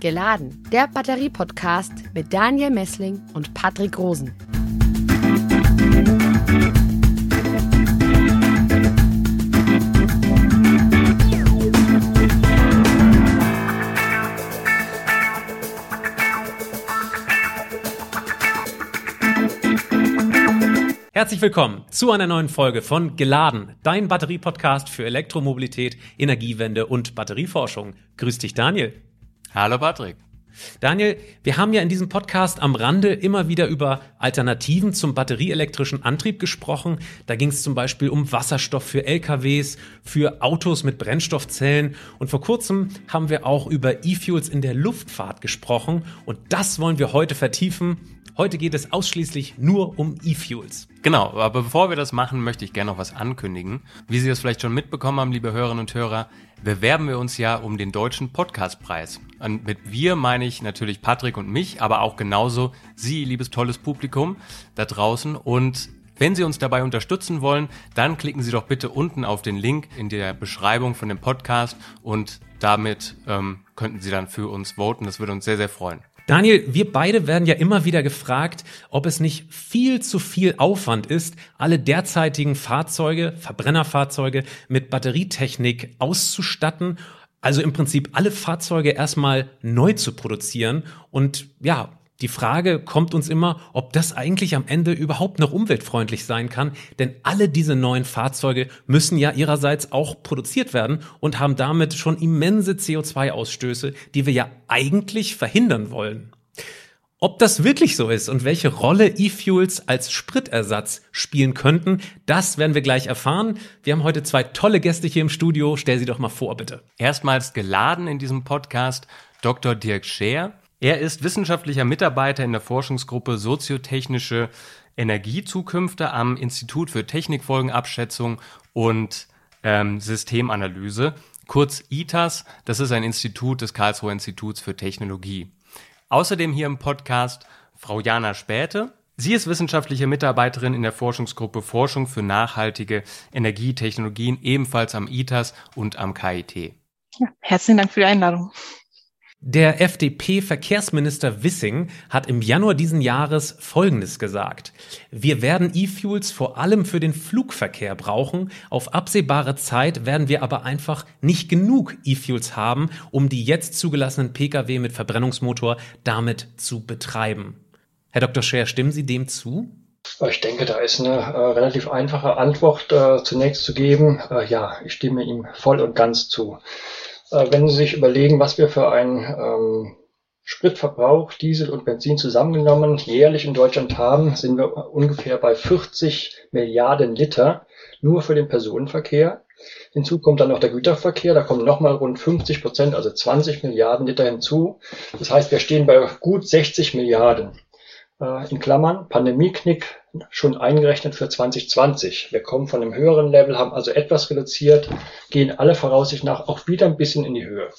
Geladen, der Batterie-Podcast mit Daniel Messling und Patrick Rosen. Herzlich willkommen zu einer neuen Folge von Geladen, dein Batterie-Podcast für Elektromobilität, Energiewende und Batterieforschung. Grüß dich, Daniel. Hallo, Patrick. Daniel, wir haben ja in diesem Podcast am Rande immer wieder über Alternativen zum batterieelektrischen Antrieb gesprochen. Da ging es zum Beispiel um Wasserstoff für LKWs, für Autos mit Brennstoffzellen. Und vor kurzem haben wir auch über E-Fuels in der Luftfahrt gesprochen. Und das wollen wir heute vertiefen. Heute geht es ausschließlich nur um E-Fuels. Genau, aber bevor wir das machen, möchte ich gerne noch was ankündigen. Wie Sie das vielleicht schon mitbekommen haben, liebe Hörerinnen und Hörer, bewerben wir uns ja um den Deutschen Podcastpreis. Und mit wir meine ich natürlich Patrick und mich, aber auch genauso Sie, liebes tolles Publikum da draußen. Und wenn Sie uns dabei unterstützen wollen, dann klicken Sie doch bitte unten auf den Link in der Beschreibung von dem Podcast und damit ähm, könnten Sie dann für uns voten. Das würde uns sehr, sehr freuen. Daniel, wir beide werden ja immer wieder gefragt, ob es nicht viel zu viel Aufwand ist, alle derzeitigen Fahrzeuge, Verbrennerfahrzeuge mit Batterietechnik auszustatten. Also im Prinzip alle Fahrzeuge erstmal neu zu produzieren und ja, die Frage kommt uns immer, ob das eigentlich am Ende überhaupt noch umweltfreundlich sein kann, denn alle diese neuen Fahrzeuge müssen ja ihrerseits auch produziert werden und haben damit schon immense CO2-Ausstöße, die wir ja eigentlich verhindern wollen. Ob das wirklich so ist und welche Rolle E-Fuels als Spritersatz spielen könnten, das werden wir gleich erfahren. Wir haben heute zwei tolle Gäste hier im Studio. Stell sie doch mal vor, bitte. Erstmals geladen in diesem Podcast Dr. Dirk Scheer. Er ist wissenschaftlicher Mitarbeiter in der Forschungsgruppe Soziotechnische Energiezukünfte am Institut für Technikfolgenabschätzung und ähm, Systemanalyse, kurz ITAS. Das ist ein Institut des Karlsruher Instituts für Technologie. Außerdem hier im Podcast Frau Jana Späte. Sie ist wissenschaftliche Mitarbeiterin in der Forschungsgruppe Forschung für nachhaltige Energietechnologien, ebenfalls am ITAS und am KIT. Ja, herzlichen Dank für die Einladung. Der FDP-Verkehrsminister Wissing hat im Januar diesen Jahres Folgendes gesagt. Wir werden E-Fuels vor allem für den Flugverkehr brauchen. Auf absehbare Zeit werden wir aber einfach nicht genug E-Fuels haben, um die jetzt zugelassenen Pkw mit Verbrennungsmotor damit zu betreiben. Herr Dr. Scher, stimmen Sie dem zu? Ich denke, da ist eine äh, relativ einfache Antwort äh, zunächst zu geben. Äh, ja, ich stimme ihm voll und ganz zu. Äh, wenn Sie sich überlegen, was wir für einen ähm, Spritverbrauch, Diesel und Benzin zusammengenommen jährlich in Deutschland haben, sind wir ungefähr bei 40 Milliarden Liter nur für den Personenverkehr. Hinzu kommt dann noch der Güterverkehr, da kommen nochmal rund 50 Prozent, also 20 Milliarden Liter hinzu. Das heißt, wir stehen bei gut 60 Milliarden. Äh, in Klammern, Pandemieknick schon eingerechnet für 2020. Wir kommen von einem höheren Level, haben also etwas reduziert, gehen alle Voraussicht nach auch wieder ein bisschen in die Höhe.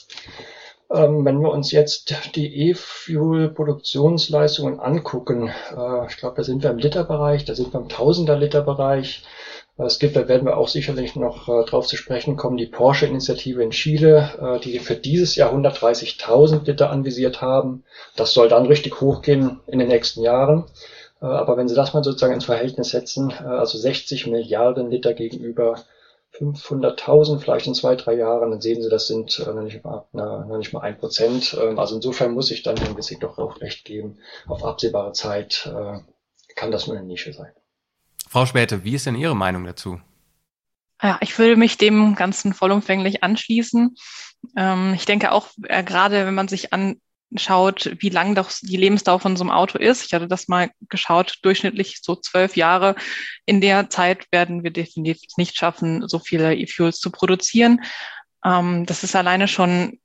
Ähm, wenn wir uns jetzt die E-Fuel-Produktionsleistungen angucken, äh, ich glaube, da sind wir im Literbereich, da sind wir im Tausender-Liter-Bereich. Es gibt, da werden wir auch sicherlich noch äh, drauf zu sprechen kommen, die Porsche-Initiative in Chile, äh, die für dieses Jahr 130.000 Liter anvisiert haben. Das soll dann richtig hochgehen in den nächsten Jahren. Äh, aber wenn Sie das mal sozusagen ins Verhältnis setzen, äh, also 60 Milliarden Liter gegenüber 500.000 vielleicht in zwei, drei Jahren, dann sehen Sie, das sind äh, noch, nicht mal, na, noch nicht mal ein Prozent. Ähm, also insofern muss ich dann Herrn Wissig doch auch recht geben. Auf absehbare Zeit kann das nur eine Nische sein. Frau Späte, wie ist denn Ihre Meinung dazu? Ja, ich würde mich dem Ganzen vollumfänglich anschließen. Ähm, ich denke auch, gerade wenn man sich anschaut, wie lang doch die Lebensdauer von so einem Auto ist. Ich hatte das mal geschaut, durchschnittlich so zwölf Jahre. In der Zeit werden wir definitiv nicht schaffen, so viele E-Fuels zu produzieren. Ähm, das ist alleine schon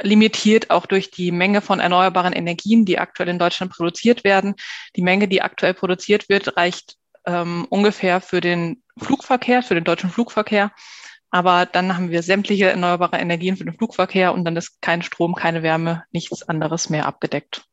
limitiert auch durch die Menge von erneuerbaren Energien, die aktuell in Deutschland produziert werden. Die Menge, die aktuell produziert wird, reicht ähm, ungefähr für den Flugverkehr, für den deutschen Flugverkehr. Aber dann haben wir sämtliche erneuerbare Energien für den Flugverkehr und dann ist kein Strom, keine Wärme, nichts anderes mehr abgedeckt.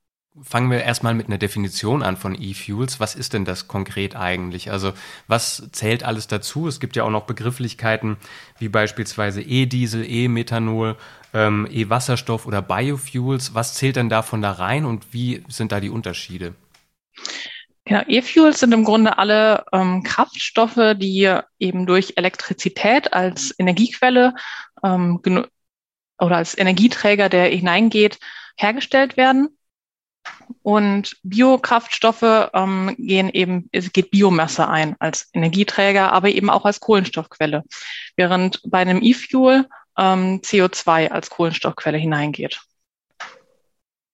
fangen wir erstmal mit einer Definition an von E-Fuels. Was ist denn das konkret eigentlich? Also was zählt alles dazu? Es gibt ja auch noch Begrifflichkeiten wie beispielsweise E-Diesel, E-Methanol, ähm, E-Wasserstoff oder Biofuels. Was zählt denn davon da rein und wie sind da die Unterschiede? Ja, E-Fuels sind im Grunde alle ähm, Kraftstoffe, die eben durch Elektrizität als Energiequelle ähm, oder als Energieträger, der hineingeht, hergestellt werden. Und Biokraftstoffe ähm, gehen eben, es geht Biomasse ein als Energieträger, aber eben auch als Kohlenstoffquelle. Während bei einem E-Fuel ähm, CO2 als Kohlenstoffquelle hineingeht.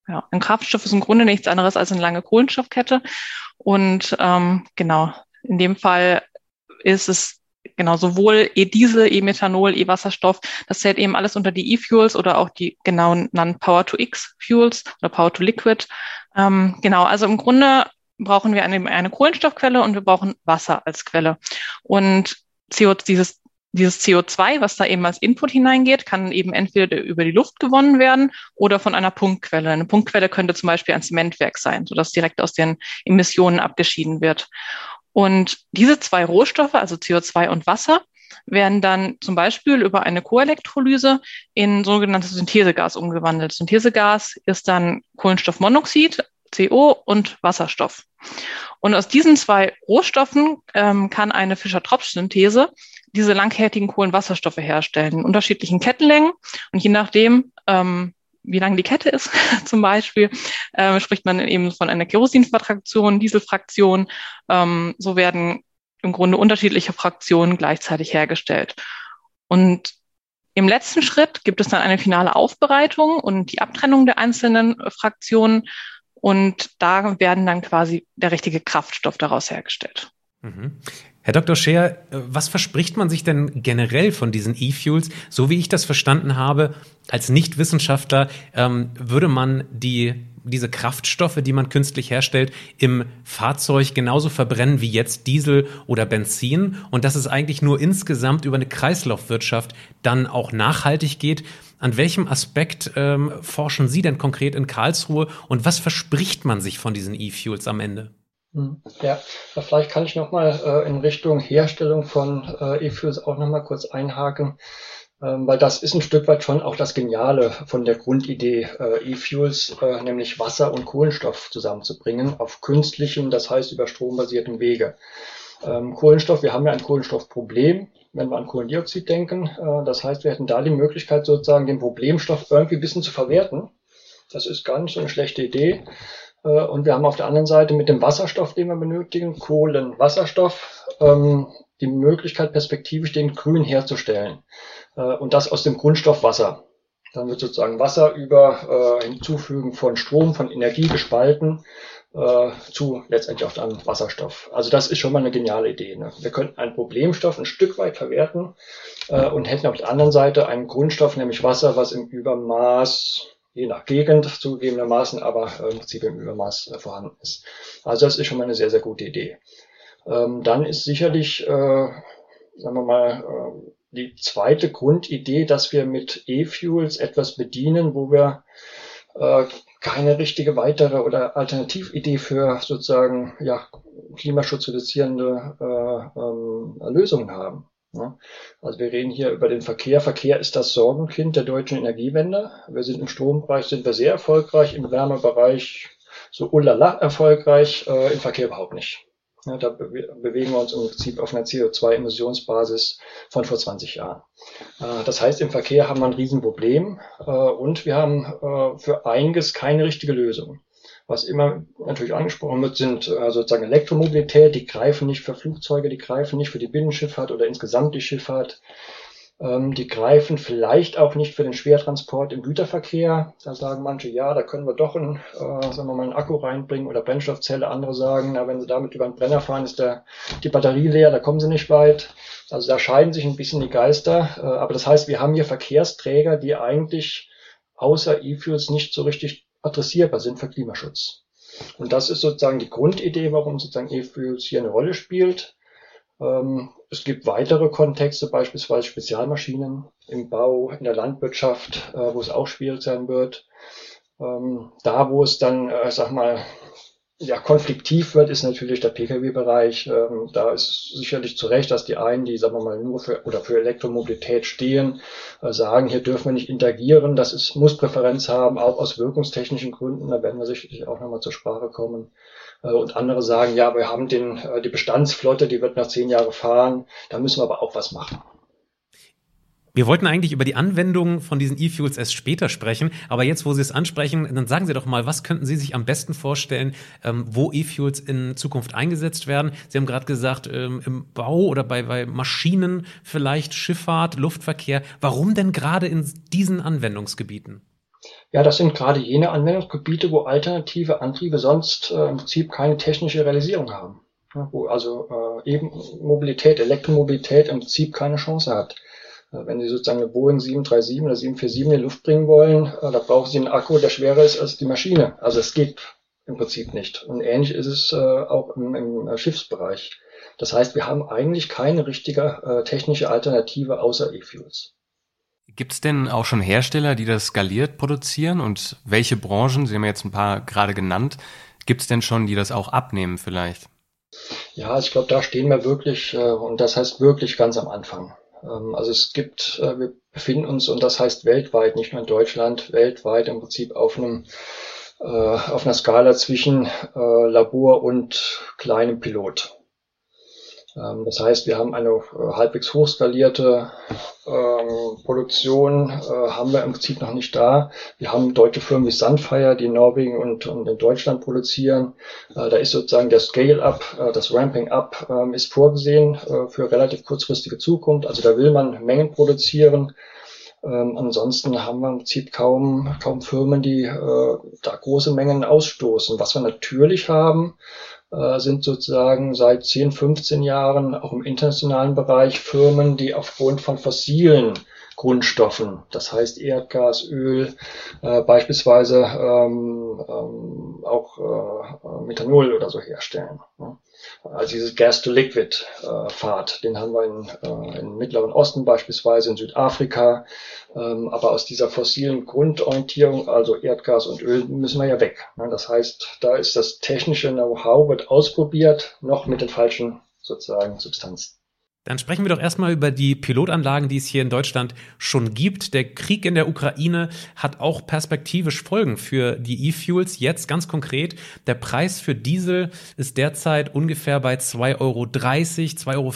Ja, ein Kraftstoff ist im Grunde nichts anderes als eine lange Kohlenstoffkette. Und ähm, genau, in dem Fall ist es genau sowohl E-Diesel, E-Methanol, E-Wasserstoff, das zählt eben alles unter die E-Fuels oder auch die genau genannten Power-to-X-Fuels oder Power-to-Liquid. Ähm, genau, also im Grunde brauchen wir eine, eine Kohlenstoffquelle und wir brauchen Wasser als Quelle. Und CO, dieses dieses CO2, was da eben als Input hineingeht, kann eben entweder über die Luft gewonnen werden oder von einer Punktquelle. Eine Punktquelle könnte zum Beispiel ein Zementwerk sein, sodass direkt aus den Emissionen abgeschieden wird. Und diese zwei Rohstoffe, also CO2 und Wasser, werden dann zum Beispiel über eine Koelektrolyse in sogenanntes Synthesegas umgewandelt. Synthesegas ist dann Kohlenstoffmonoxid, CO und Wasserstoff. Und aus diesen zwei Rohstoffen ähm, kann eine Fischer-Tropsch-Synthese diese langkettigen Kohlenwasserstoffe herstellen, in unterschiedlichen Kettenlängen. Und je nachdem, ähm, wie lang die Kette ist, zum Beispiel, äh, spricht man eben von einer Kerosinfraktion, Dieselfraktion. Ähm, so werden im Grunde unterschiedliche Fraktionen gleichzeitig hergestellt. Und im letzten Schritt gibt es dann eine finale Aufbereitung und die Abtrennung der einzelnen Fraktionen. Und da werden dann quasi der richtige Kraftstoff daraus hergestellt. Mhm. Herr Dr. Scheer, äh, was verspricht man sich denn generell von diesen E-Fuels? So wie ich das verstanden habe, als Nichtwissenschaftler ähm, würde man die, diese Kraftstoffe, die man künstlich herstellt, im Fahrzeug genauso verbrennen wie jetzt Diesel oder Benzin und dass es eigentlich nur insgesamt über eine Kreislaufwirtschaft dann auch nachhaltig geht. An welchem Aspekt ähm, forschen Sie denn konkret in Karlsruhe und was verspricht man sich von diesen E-Fuels am Ende? Hm, ja, vielleicht kann ich nochmal äh, in Richtung Herstellung von äh, E-Fuels auch nochmal kurz einhaken, ähm, weil das ist ein Stück weit schon auch das Geniale von der Grundidee, äh, E-Fuels, äh, nämlich Wasser und Kohlenstoff zusammenzubringen auf künstlichem, das heißt über strombasierten Wege. Ähm, Kohlenstoff, wir haben ja ein Kohlenstoffproblem, wenn wir an Kohlendioxid denken. Äh, das heißt, wir hätten da die Möglichkeit sozusagen den Problemstoff irgendwie ein bisschen zu verwerten. Das ist gar nicht so eine schlechte Idee. Äh, und wir haben auf der anderen Seite mit dem Wasserstoff, den wir benötigen, Kohlenwasserstoff, ähm, die Möglichkeit, perspektivisch den Grün herzustellen. Äh, und das aus dem Grundstoff Wasser. Dann wird sozusagen Wasser über äh, Hinzufügen von Strom, von Energie gespalten zu letztendlich auch dann Wasserstoff. Also das ist schon mal eine geniale Idee. Ne? Wir könnten einen Problemstoff ein Stück weit verwerten und hätten auf der anderen Seite einen Grundstoff, nämlich Wasser, was im Übermaß je nach Gegend zugegebenermaßen, aber äh, im Prinzip im Übermaß äh, vorhanden ist. Also das ist schon mal eine sehr, sehr gute Idee. Ähm, dann ist sicherlich, äh, sagen wir mal, die zweite Grundidee, dass wir mit E-Fuels etwas bedienen, wo wir keine richtige weitere oder Alternatividee für sozusagen ja, Klimaschutz reduzierende äh, ähm, Lösungen haben. Also wir reden hier über den Verkehr. Verkehr ist das Sorgenkind der deutschen Energiewende. Wir sind im Strombereich sind wir sehr erfolgreich, im Wärmebereich so ulala erfolgreich, äh, im Verkehr überhaupt nicht. Ja, da be bewegen wir uns im Prinzip auf einer CO2-Emissionsbasis von vor 20 Jahren. Äh, das heißt, im Verkehr haben wir ein Riesenproblem äh, und wir haben äh, für einiges keine richtige Lösung. Was immer natürlich angesprochen wird, sind äh, sozusagen Elektromobilität. Die greifen nicht für Flugzeuge, die greifen nicht für die Binnenschifffahrt oder insgesamt die Schifffahrt. Ähm, die greifen vielleicht auch nicht für den Schwertransport im Güterverkehr. Da sagen manche, ja, da können wir doch einen, äh, sagen wir mal, einen Akku reinbringen oder Brennstoffzelle. Andere sagen, na, wenn sie damit über einen Brenner fahren, ist der, die Batterie leer, da kommen sie nicht weit. Also da scheiden sich ein bisschen die Geister. Äh, aber das heißt, wir haben hier Verkehrsträger, die eigentlich außer E-Fuels nicht so richtig adressierbar sind für Klimaschutz. Und das ist sozusagen die Grundidee, warum sozusagen E-Fuels hier eine Rolle spielt. Ähm, es gibt weitere Kontexte, beispielsweise Spezialmaschinen im Bau, in der Landwirtschaft, äh, wo es auch schwierig sein wird. Ähm, da, wo es dann, äh, sag mal, ja, konfliktiv wird, ist natürlich der Pkw-Bereich. Ähm, da ist sicherlich zu Recht, dass die einen, die, sagen wir mal, nur für oder für Elektromobilität stehen, äh, sagen, hier dürfen wir nicht interagieren. Das ist, muss Präferenz haben, auch aus wirkungstechnischen Gründen. Da werden wir sicherlich auch nochmal zur Sprache kommen. Äh, und andere sagen, ja, wir haben den, äh, die Bestandsflotte, die wird nach zehn Jahren fahren. Da müssen wir aber auch was machen. Wir wollten eigentlich über die Anwendung von diesen E-Fuels erst später sprechen, aber jetzt, wo Sie es ansprechen, dann sagen Sie doch mal, was könnten Sie sich am besten vorstellen, ähm, wo E-Fuels in Zukunft eingesetzt werden? Sie haben gerade gesagt, ähm, im Bau oder bei, bei Maschinen vielleicht, Schifffahrt, Luftverkehr. Warum denn gerade in diesen Anwendungsgebieten? Ja, das sind gerade jene Anwendungsgebiete, wo alternative Antriebe sonst äh, im Prinzip keine technische Realisierung haben. Ja, wo also äh, eben Mobilität, Elektromobilität im Prinzip keine Chance hat. Äh, wenn Sie sozusagen eine Boeing 737 oder 747 in die Luft bringen wollen, äh, da brauchen Sie einen Akku, der schwerer ist als die Maschine. Also es geht im Prinzip nicht. Und ähnlich ist es äh, auch im, im Schiffsbereich. Das heißt, wir haben eigentlich keine richtige technische Alternative außer E-Fuels. Gibt es denn auch schon Hersteller, die das skaliert produzieren? Und welche Branchen, Sie haben jetzt ein paar gerade genannt, gibt es denn schon, die das auch abnehmen vielleicht? Ja, also ich glaube, da stehen wir wirklich, und das heißt wirklich ganz am Anfang. Ähm, also es gibt, äh, wir befinden uns, und das heißt weltweit, nicht nur in Deutschland, weltweit im Prinzip auf einem äh, auf einer Skala zwischen äh, Labor und kleinem Pilot. Ähm, das heißt, wir haben eine äh, halbwegs hochskalierte ähm, Produktion, äh, haben wir im Prinzip noch nicht da. Wir haben deutsche Firmen wie Sunfire, die in Norwegen und, und in Deutschland produzieren. Äh, da ist sozusagen der Scale-up, äh, das Ramping-up ähm, ist vorgesehen äh, für relativ kurzfristige Zukunft. Also da will man Mengen produzieren. Ähm, ansonsten haben wir im Prinzip kaum, kaum Firmen, die äh, da große Mengen ausstoßen. Was wir natürlich haben, sind sozusagen seit 10, 15 Jahren auch im internationalen Bereich Firmen, die aufgrund von fossilen Grundstoffen, das heißt Erdgas, Öl, äh, beispielsweise ähm, ähm, auch äh, Methanol oder so herstellen. Ne? Also dieses Gas-to-Liquid-Pfad, äh, den haben wir in, äh, im Mittleren Osten beispielsweise, in Südafrika, ähm, aber aus dieser fossilen Grundorientierung, also Erdgas und Öl, müssen wir ja weg. Ne? Das heißt, da ist das technische Know-how, wird ausprobiert, noch mit den falschen sozusagen Substanzen. Dann sprechen wir doch erstmal über die Pilotanlagen, die es hier in Deutschland schon gibt. Der Krieg in der Ukraine hat auch perspektivisch Folgen für die E-Fuels. Jetzt ganz konkret, der Preis für Diesel ist derzeit ungefähr bei 2,30 Euro, 2,40 Euro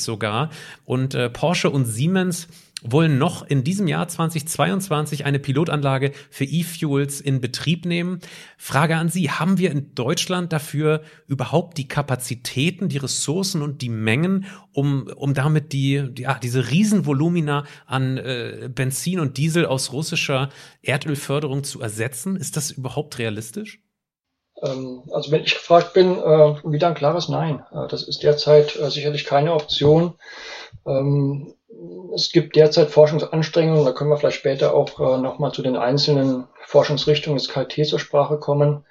sogar. Und äh, Porsche und Siemens wollen noch in diesem Jahr 2022 eine Pilotanlage für E-Fuels in Betrieb nehmen. Frage an Sie, haben wir in Deutschland dafür überhaupt die Kapazitäten, die Ressourcen und die Mengen, um, um damit die, ja, diese Riesenvolumina an äh, Benzin und Diesel aus russischer Erdölförderung zu ersetzen? Ist das überhaupt realistisch? Ähm, also wenn ich gefragt bin, äh, wieder ein klares Nein. Äh, das ist derzeit äh, sicherlich keine Option. Ähm, es gibt derzeit Forschungsanstrengungen, da können wir vielleicht später auch äh, nochmal zu den einzelnen Forschungsrichtungen des KIT zur Sprache kommen,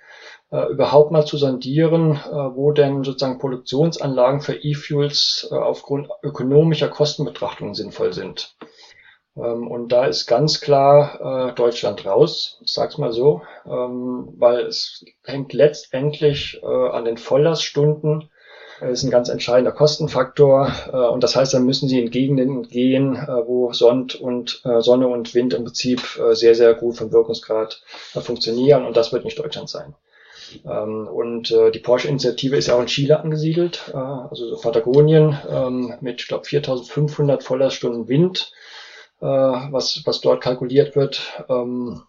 äh, überhaupt mal zu sondieren, äh, wo denn sozusagen Produktionsanlagen für E-Fuels äh, aufgrund ökonomischer Kostenbetrachtungen sinnvoll sind. Ähm, und da ist ganz klar äh, Deutschland raus, ich sag's mal so, ähm, weil es hängt letztendlich äh, an den Volllaststunden ist ein ganz entscheidender Kostenfaktor. Äh, und das heißt, dann müssen sie in Gegenden gehen, äh, wo Sonne und, äh, Sonne und Wind im Prinzip sehr, sehr gut vom Wirkungsgrad funktionieren. Und das wird nicht Deutschland sein. Ähm, und die Porsche-Initiative ist auch in Chile angesiedelt, also Patagonien ähm, mit, ich glaube, 4500 Volllaststunden Wind, was, was dort kalkuliert wird. Ähm,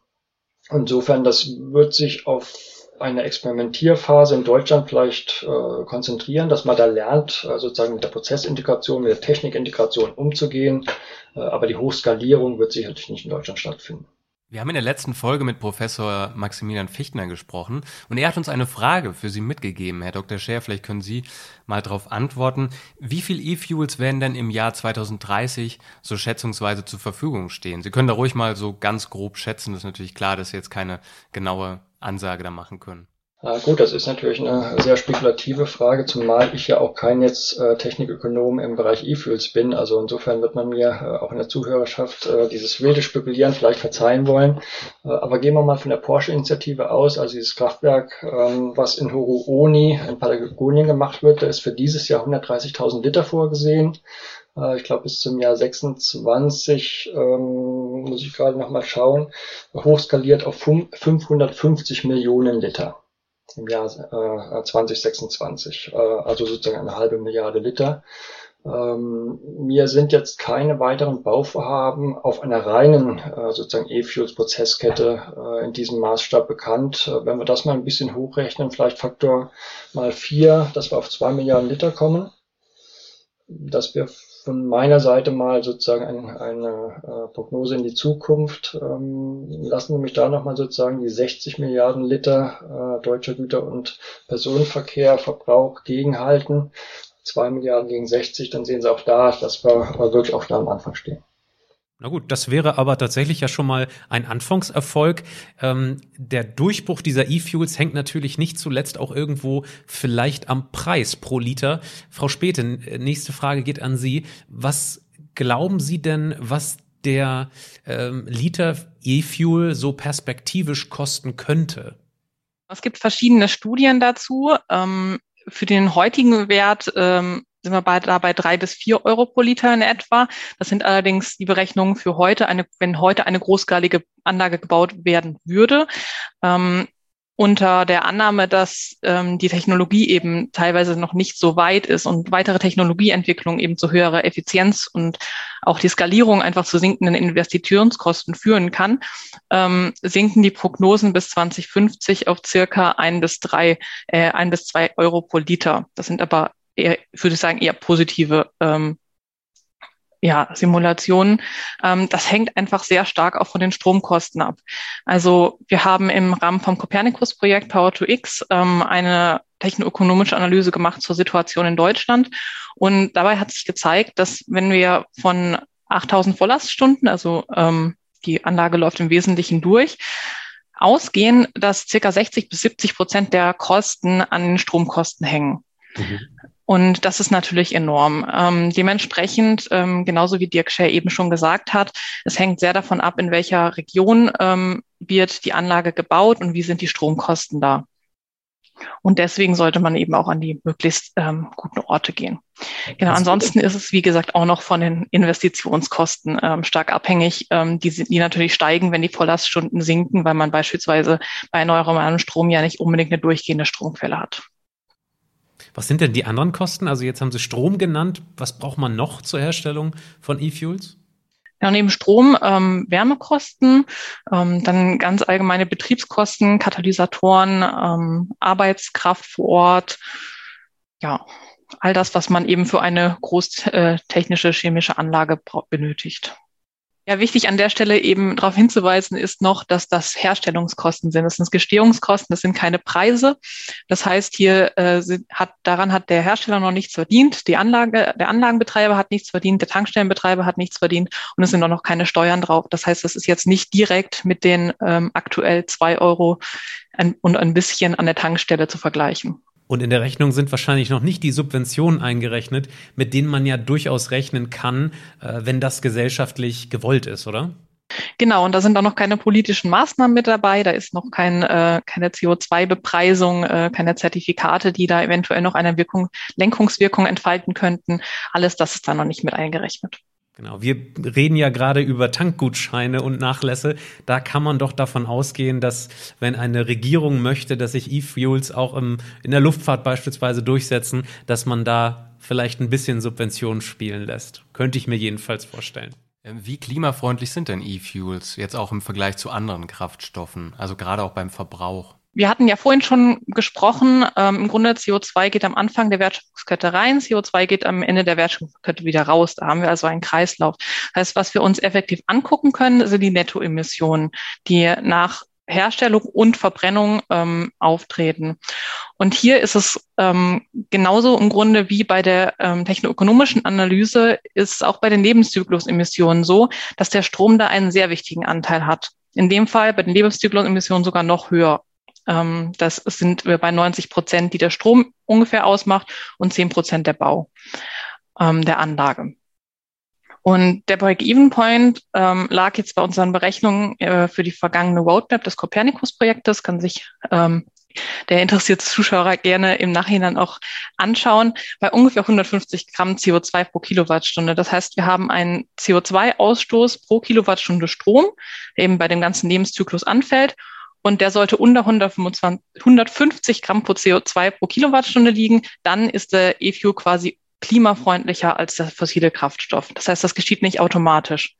insofern, das wird sich auf eine Experimentierphase in Deutschland vielleicht äh, konzentrieren, dass man da lernt, äh, sozusagen mit der Prozessintegration, mit der Technikintegration umzugehen. Äh, aber die Hochskalierung wird sicherlich nicht in Deutschland stattfinden. Wir haben in der letzten Folge mit Professor Maximilian Fichtner gesprochen und er hat uns eine Frage für Sie mitgegeben. Herr Dr. Scher, vielleicht können Sie mal darauf antworten. Wie viel E-Fuels werden denn im Jahr 2030 so schätzungsweise zur Verfügung stehen? Sie können da ruhig mal so ganz grob schätzen. Das ist natürlich klar, dass Sie jetzt keine genaue Ansage da machen können. Ah, gut, das ist natürlich eine sehr spekulative Frage, zumal ich ja auch kein jetzt äh, Technikökonom im Bereich E-Fuels bin. Also insofern wird man mir äh, auch in der Zuhörerschaft äh, dieses wilde Spekulieren vielleicht verzeihen wollen. Äh, aber gehen wir mal von der Porsche-Initiative aus, also dieses Kraftwerk, ähm, was in Horuoni in Patagonien gemacht wird, da ist für dieses Jahr 130.000 Liter vorgesehen. Äh, ich glaube bis zum Jahr 26 ähm, muss ich gerade noch mal schauen, hochskaliert auf 550 Millionen Liter im Jahr äh, 2026, äh, also sozusagen eine halbe Milliarde Liter. Ähm, mir sind jetzt keine weiteren Bauvorhaben auf einer reinen äh, sozusagen E-Fuels-Prozesskette äh, in diesem Maßstab bekannt. Äh, wenn wir das mal ein bisschen hochrechnen, vielleicht Faktor mal vier, dass wir auf zwei Milliarden Liter kommen, dass wir von meiner Seite mal sozusagen eine, eine äh, Prognose in die Zukunft. Ähm, lassen Sie mich da nochmal sozusagen die 60 Milliarden Liter äh, deutscher Güter- und Personenverkehr, Verbrauch gegenhalten. 2 Milliarden gegen 60, dann sehen Sie auch da, dass wir wirklich auch da am Anfang stehen. Na gut, das wäre aber tatsächlich ja schon mal ein Anfangserfolg. Ähm, der Durchbruch dieser E-Fuels hängt natürlich nicht zuletzt auch irgendwo vielleicht am Preis pro Liter. Frau Späte, nächste Frage geht an Sie. Was glauben Sie denn, was der ähm, Liter E-Fuel so perspektivisch kosten könnte? Es gibt verschiedene Studien dazu. Ähm, für den heutigen Wert ähm, sind wir bei, da bei drei bis vier Euro pro Liter in etwa. Das sind allerdings die Berechnungen für heute, eine, wenn heute eine großskalige Anlage gebaut werden würde. Ähm, unter der Annahme, dass ähm, die Technologie eben teilweise noch nicht so weit ist und weitere Technologieentwicklung eben zu höherer Effizienz und auch die Skalierung einfach zu sinkenden Investitionskosten führen kann, ähm, sinken die Prognosen bis 2050 auf circa ein bis drei, äh, ein bis zwei Euro pro Liter. Das sind aber eher, ich würde sagen, eher positive ähm, ja, Simulationen. Ähm, das hängt einfach sehr stark auch von den Stromkosten ab. Also wir haben im Rahmen vom Copernicus-Projekt Power to X ähm, eine technoökonomische Analyse gemacht zur Situation in Deutschland. Und dabei hat sich gezeigt, dass wenn wir von 8000 Volllaststunden, also ähm, die Anlage läuft im Wesentlichen durch, ausgehen, dass circa 60 bis 70 Prozent der Kosten an den Stromkosten hängen. Mhm. Und das ist natürlich enorm. Ähm, dementsprechend, ähm, genauso wie Dirk Scher eben schon gesagt hat, es hängt sehr davon ab, in welcher Region ähm, wird die Anlage gebaut und wie sind die Stromkosten da. Und deswegen sollte man eben auch an die möglichst ähm, guten Orte gehen. Genau, ansonsten ist es, wie gesagt, auch noch von den Investitionskosten ähm, stark abhängig, ähm, die, die natürlich steigen, wenn die Volllaststunden sinken, weil man beispielsweise bei erneuerbarem Strom ja nicht unbedingt eine durchgehende Stromquelle hat. Was sind denn die anderen Kosten? Also jetzt haben Sie Strom genannt. Was braucht man noch zur Herstellung von E-Fuels? Ja, neben Strom ähm, Wärmekosten, ähm, dann ganz allgemeine Betriebskosten, Katalysatoren, ähm, Arbeitskraft vor Ort, ja, all das, was man eben für eine großtechnische chemische Anlage benötigt. Ja, wichtig an der Stelle eben darauf hinzuweisen ist noch, dass das Herstellungskosten sind. Das sind Gestehungskosten, das sind keine Preise. Das heißt, hier äh, hat, daran hat der Hersteller noch nichts verdient, die Anlage, der Anlagenbetreiber hat nichts verdient, der Tankstellenbetreiber hat nichts verdient und es sind auch noch keine Steuern drauf. Das heißt, das ist jetzt nicht direkt mit den ähm, aktuell zwei Euro ein, und ein bisschen an der Tankstelle zu vergleichen. Und in der Rechnung sind wahrscheinlich noch nicht die Subventionen eingerechnet, mit denen man ja durchaus rechnen kann, äh, wenn das gesellschaftlich gewollt ist, oder? Genau, und da sind auch noch keine politischen Maßnahmen mit dabei. Da ist noch kein, äh, keine CO2-Bepreisung, äh, keine Zertifikate, die da eventuell noch eine Wirkung, Lenkungswirkung entfalten könnten. Alles das ist da noch nicht mit eingerechnet. Genau, wir reden ja gerade über Tankgutscheine und Nachlässe. Da kann man doch davon ausgehen, dass wenn eine Regierung möchte, dass sich E-Fuels auch im, in der Luftfahrt beispielsweise durchsetzen, dass man da vielleicht ein bisschen Subventionen spielen lässt. Könnte ich mir jedenfalls vorstellen. Ähm, wie klimafreundlich sind denn E-Fuels jetzt auch im Vergleich zu anderen Kraftstoffen, also gerade auch beim Verbrauch? Wir hatten ja vorhin schon gesprochen, ähm, im Grunde CO2 geht am Anfang der Wertschöpfungskette rein, CO2 geht am Ende der Wertschöpfungskette wieder raus. Da haben wir also einen Kreislauf. Das heißt, was wir uns effektiv angucken können, sind die Nettoemissionen, die nach Herstellung und Verbrennung ähm, auftreten. Und hier ist es ähm, genauso im Grunde wie bei der ähm, technoökonomischen Analyse, ist auch bei den Lebenszyklusemissionen so, dass der Strom da einen sehr wichtigen Anteil hat. In dem Fall bei den Lebenszyklusemissionen sogar noch höher Ähm, das sind wir bei 90 Prozent, die der Strom ungefähr ausmacht und 10 Prozent der Bau ähm, der Anlage. Und der Break-Even-Point ähm, lag jetzt bei unseren Berechnungen äh, für die vergangene Roadmap des Copernicus-Projektes, kann sich ähm, der interessierte Zuschauer gerne im Nachhinein auch anschauen, bei ungefähr 150 Gramm CO2 pro Kilowattstunde. Das heißt, wir haben einen CO2-Ausstoß pro Kilowattstunde Strom, der eben bei dem ganzen Lebenszyklus anfällt. Und der sollte unter 125, 150 Gramm pro CO2 pro Kilowattstunde liegen. Dann ist der E-Fuel quasi klimafreundlicher als der fossile Kraftstoff. Das heißt, das geschieht nicht automatisch.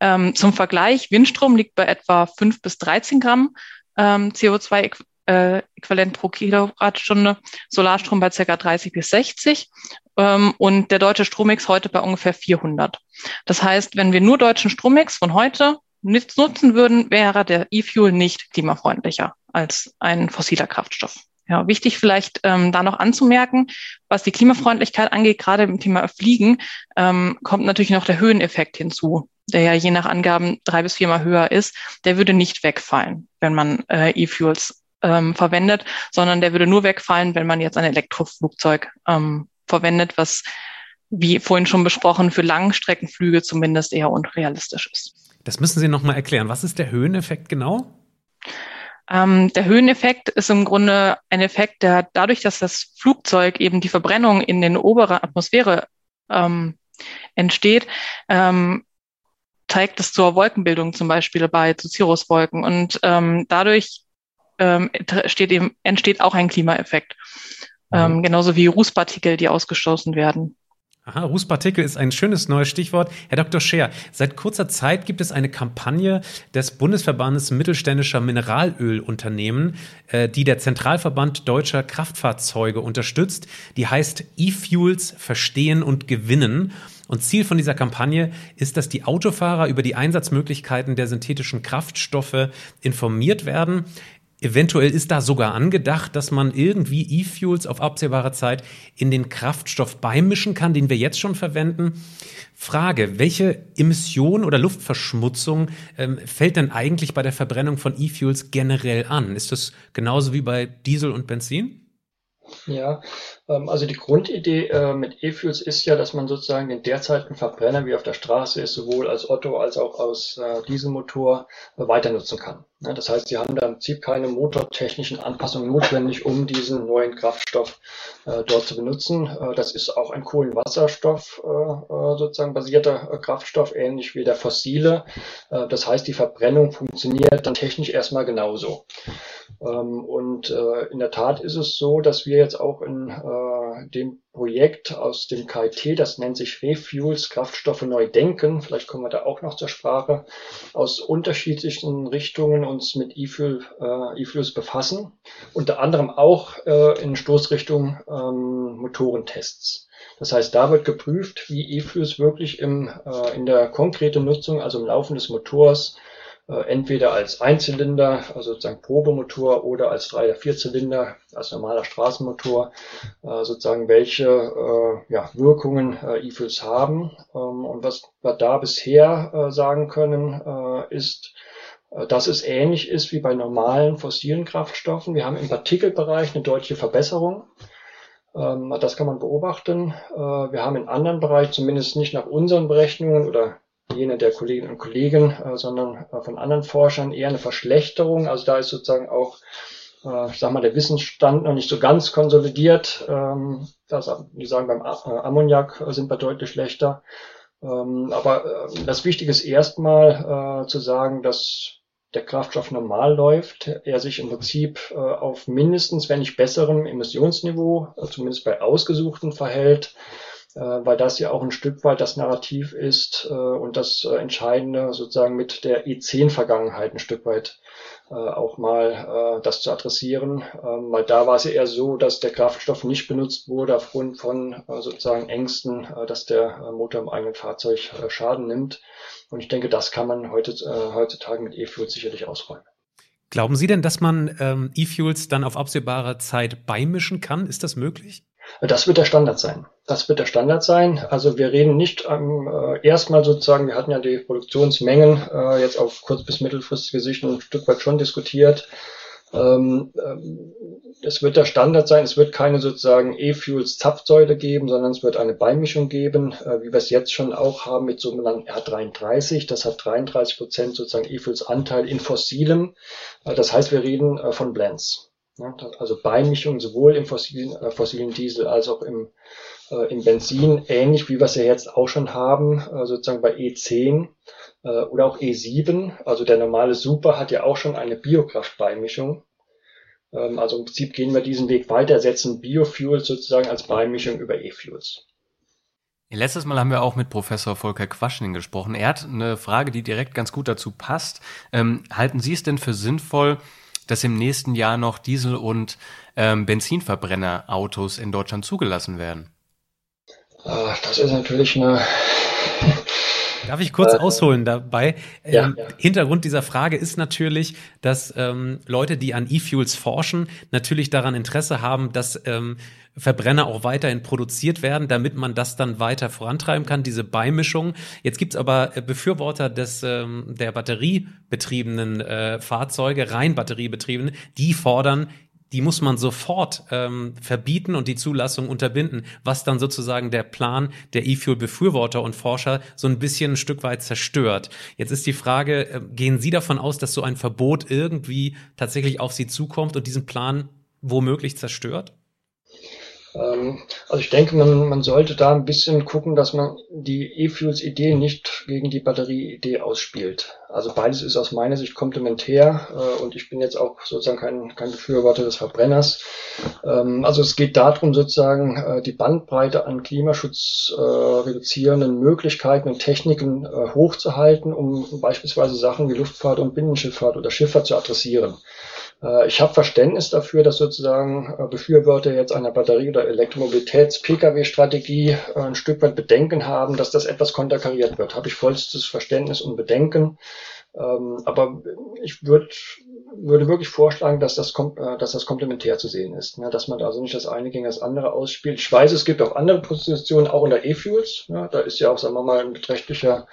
Ähm, zum Vergleich, Windstrom liegt bei etwa 5 bis 13 Gramm ähm, CO2 äh, äquivalent pro Kilowattstunde, Solarstrom bei ca. 30 bis 60 ähm, und der deutsche Strommix heute bei ungefähr 400. Das heißt, wenn wir nur deutschen Strommix von heute nutzen würden, wäre der E-Fuel nicht klimafreundlicher als ein fossiler Kraftstoff. Ja, wichtig vielleicht ähm, da noch anzumerken, was die Klimafreundlichkeit angeht, gerade im Thema Fliegen, ähm, kommt natürlich noch der Höheneffekt hinzu, der ja je nach Angaben drei bis viermal höher ist. Der würde nicht wegfallen, wenn man äh, E-Fuels ähm, verwendet, sondern der würde nur wegfallen, wenn man jetzt ein Elektroflugzeug ähm, verwendet, was, wie vorhin schon besprochen, für Langstreckenflüge zumindest eher unrealistisch ist. Das müssen Sie nochmal erklären. Was ist der Höheneffekt genau? Ähm, der Höheneffekt ist im Grunde ein Effekt, der dadurch, dass das Flugzeug eben die Verbrennung in den oberen Atmosphäre ähm, entsteht, ähm, trägt es zur Wolkenbildung zum Beispiel bei, zu Cirruswolken. Und ähm, dadurch ähm, entsteht, eben, entsteht auch ein Klimaeffekt. Mhm. Ähm, genauso wie Rußpartikel, die ausgestoßen werden. Aha, Rußpartikel ist ein schönes neues Stichwort. Herr Dr. Scher, seit kurzer Zeit gibt es eine Kampagne des Bundesverbandes mittelständischer Mineralölunternehmen, äh, die der Zentralverband deutscher Kraftfahrzeuge unterstützt. Die heißt E-Fuels verstehen und gewinnen. Und Ziel von dieser Kampagne ist, dass die Autofahrer über die Einsatzmöglichkeiten der synthetischen Kraftstoffe informiert werden. Eventuell ist da sogar angedacht, dass man irgendwie E-Fuels auf absehbare Zeit in den Kraftstoff beimischen kann, den wir jetzt schon verwenden. Frage, welche Emission oder Luftverschmutzung ähm, fällt denn eigentlich bei der Verbrennung von E-Fuels generell an? Ist das genauso wie bei Diesel und Benzin? Ja, ähm, also die Grundidee äh, mit E-Fuels ist ja, dass man sozusagen den derzeitigen Verbrenner, wie auf der Straße ist, sowohl als Otto als auch aus äh, Dieselmotor äh, weiter nutzen kann. Das heißt, sie haben da im Prinzip keine motortechnischen Anpassungen notwendig, um diesen neuen Kraftstoff dort zu benutzen. Das ist auch ein Kohlenwasserstoff sozusagen basierter Kraftstoff, ähnlich wie der fossile. das heißt, die Verbrennung funktioniert dann technisch erstmal genauso. Ähm, und äh, in der Tat ist es so, dass wir jetzt auch in äh, dem Projekt aus dem KIT, das nennt sich Refuels, Kraftstoffe neu denken, vielleicht kommen wir da auch noch zur Sprache, aus unterschiedlichen Richtungen uns mit äh, E-Fuels befassen, unter anderem auch äh, in Stoßrichtung ähm, Motorentests. Das heißt, da wird geprüft, wie E-Fuels wirklich im, äh, in der konkreten Nutzung, also im Laufen des Motors, äh, entweder als Einzylinder, also sozusagen Probemotor, oder als drei- oder vierzylinder, als normaler Straßenmotor, äh, sozusagen welche äh, ja, Wirkungen E-Fuels haben. Ähm, und was wir da bisher sagen können, ist, dass es ähnlich ist wie bei normalen fossilen Kraftstoffen. Wir haben im Partikelbereich eine deutliche Verbesserung. Ähm, das kann man beobachten. Wir haben in anderen Bereichen, zumindest nicht nach unseren Berechnungen oder jene der Kolleginnen und Kollegen, äh, sondern äh, von anderen Forschern eher eine Verschlechterung. Also da ist sozusagen auch, äh, ich sag mal, der Wissensstand noch nicht so ganz konsolidiert. Ähm, die sagen, beim Ammoniak sind wir deutlich schlechter. Ähm, aber das Wichtige ist erstmal zu sagen, dass der Kraftstoff normal läuft, er sich im Prinzip auf mindestens, wenn nicht besserem Emissionsniveau, zumindest bei ausgesuchten verhält, weil das ja auch ein Stück weit das Narrativ ist äh, und das äh, Entscheidende sozusagen mit der E10-Vergangenheit ein Stück weit auch mal das zu adressieren, ähm, weil da war es ja eher so, dass der Kraftstoff nicht benutzt wurde aufgrund von sozusagen Ängsten, dass der Motor im eigenen Fahrzeug Schaden nimmt. Und ich denke, das kann man heute, heutzutage mit E-Fuels sicherlich ausräumen. Glauben Sie denn, dass man ähm, E-Fuels dann auf absehbare Zeit beimischen kann? Ist das möglich? Das wird der Standard sein. Das wird der Standard sein. Also wir reden nicht ähm, äh, erstmal sozusagen, wir hatten ja die Produktionsmengen äh, jetzt auf kurz- bis mittelfristige Sicht ein Stück weit schon diskutiert. Ähm, ähm, es wird der Standard sein, es wird keine sozusagen E-Fuels-Zapfsäule geben, sondern es wird eine Beimischung geben, äh, wie wir es jetzt schon auch haben mit sogenannten R33. Das hat 33 Prozent sozusagen E-Fuels-Anteil in fossilem. Äh, das heißt, wir reden äh, von Blends. Ja, also Beimischung sowohl im fossilen, äh, fossilen Diesel als auch im, äh, im Benzin, ähnlich wie wir es ja jetzt auch schon haben, äh, sozusagen bei E10 äh, oder auch E7. Also der normale Super hat ja auch schon eine Biokraftbeimischung. Ähm, also im Prinzip gehen wir diesen Weg weiter, setzen Biofuels sozusagen als Beimischung über E-Fuels. Letztes Mal haben wir auch mit Professor Volker Quaschning gesprochen. Er hat eine Frage, die direkt ganz gut dazu passt. Ähm, halten Sie es denn für sinnvoll, dass im nächsten Jahr noch Diesel- und ähm, Benzinverbrennerautos in Deutschland zugelassen werden? Ach, das ist natürlich eine Darf ich kurz äh, ausholen dabei? Ja, ähm, ja. Hintergrund dieser Frage ist natürlich, dass ähm, Leute, die an E-Fuels forschen, natürlich daran Interesse haben, dass ähm, Verbrenner auch weiterhin produziert werden, damit man das dann weiter vorantreiben kann, diese Beimischung. Jetzt gibt's aber äh, Befürworter des ähm, der batteriebetriebenen äh, Fahrzeuge, rein batteriebetriebenen, die fordern die muss man sofort ähm, verbieten und die Zulassung unterbinden, was dann sozusagen der Plan der E-Fuel-Befürworter und Forscher so ein bisschen ein Stück weit zerstört. Jetzt ist die Frage, äh, gehen Sie davon aus, dass so ein Verbot irgendwie tatsächlich auf Sie zukommt und diesen Plan womöglich zerstört? Ähm, also ich denke, man, man sollte da ein bisschen gucken, dass man die E-Fuels-Idee nicht gegen die Batterie-Idee ausspielt. Also beides ist aus meiner Sicht komplementär äh, und ich bin jetzt auch sozusagen kein, kein Befürworter des Verbrenners. Ähm, also es geht darum, sozusagen äh, die Bandbreite an Klimaschutz äh, reduzierenden Möglichkeiten und Techniken äh, hochzuhalten, um beispielsweise Sachen wie Luftfahrt und Binnenschifffahrt oder Schifffahrt zu adressieren. Äh, ich habe Verständnis dafür, dass sozusagen äh, Befürworter jetzt einer Batterie- oder Elektromobilitäts-Pkw-Strategie äh, ein Stück weit Bedenken haben, dass das etwas konterkariert wird. Habe ich vollstes Verständnis und Bedenken. Ähm, aber ich würd, würde wirklich vorschlagen, dass das, dass das komplementär zu sehen ist. Ne? Dass man also nicht das eine gegen das andere ausspielt. Ich weiß, es gibt auch andere Positionen, auch in der E-Fuels. Ne? Da ist ja auch, sagen wir mal, ein beträchtlicher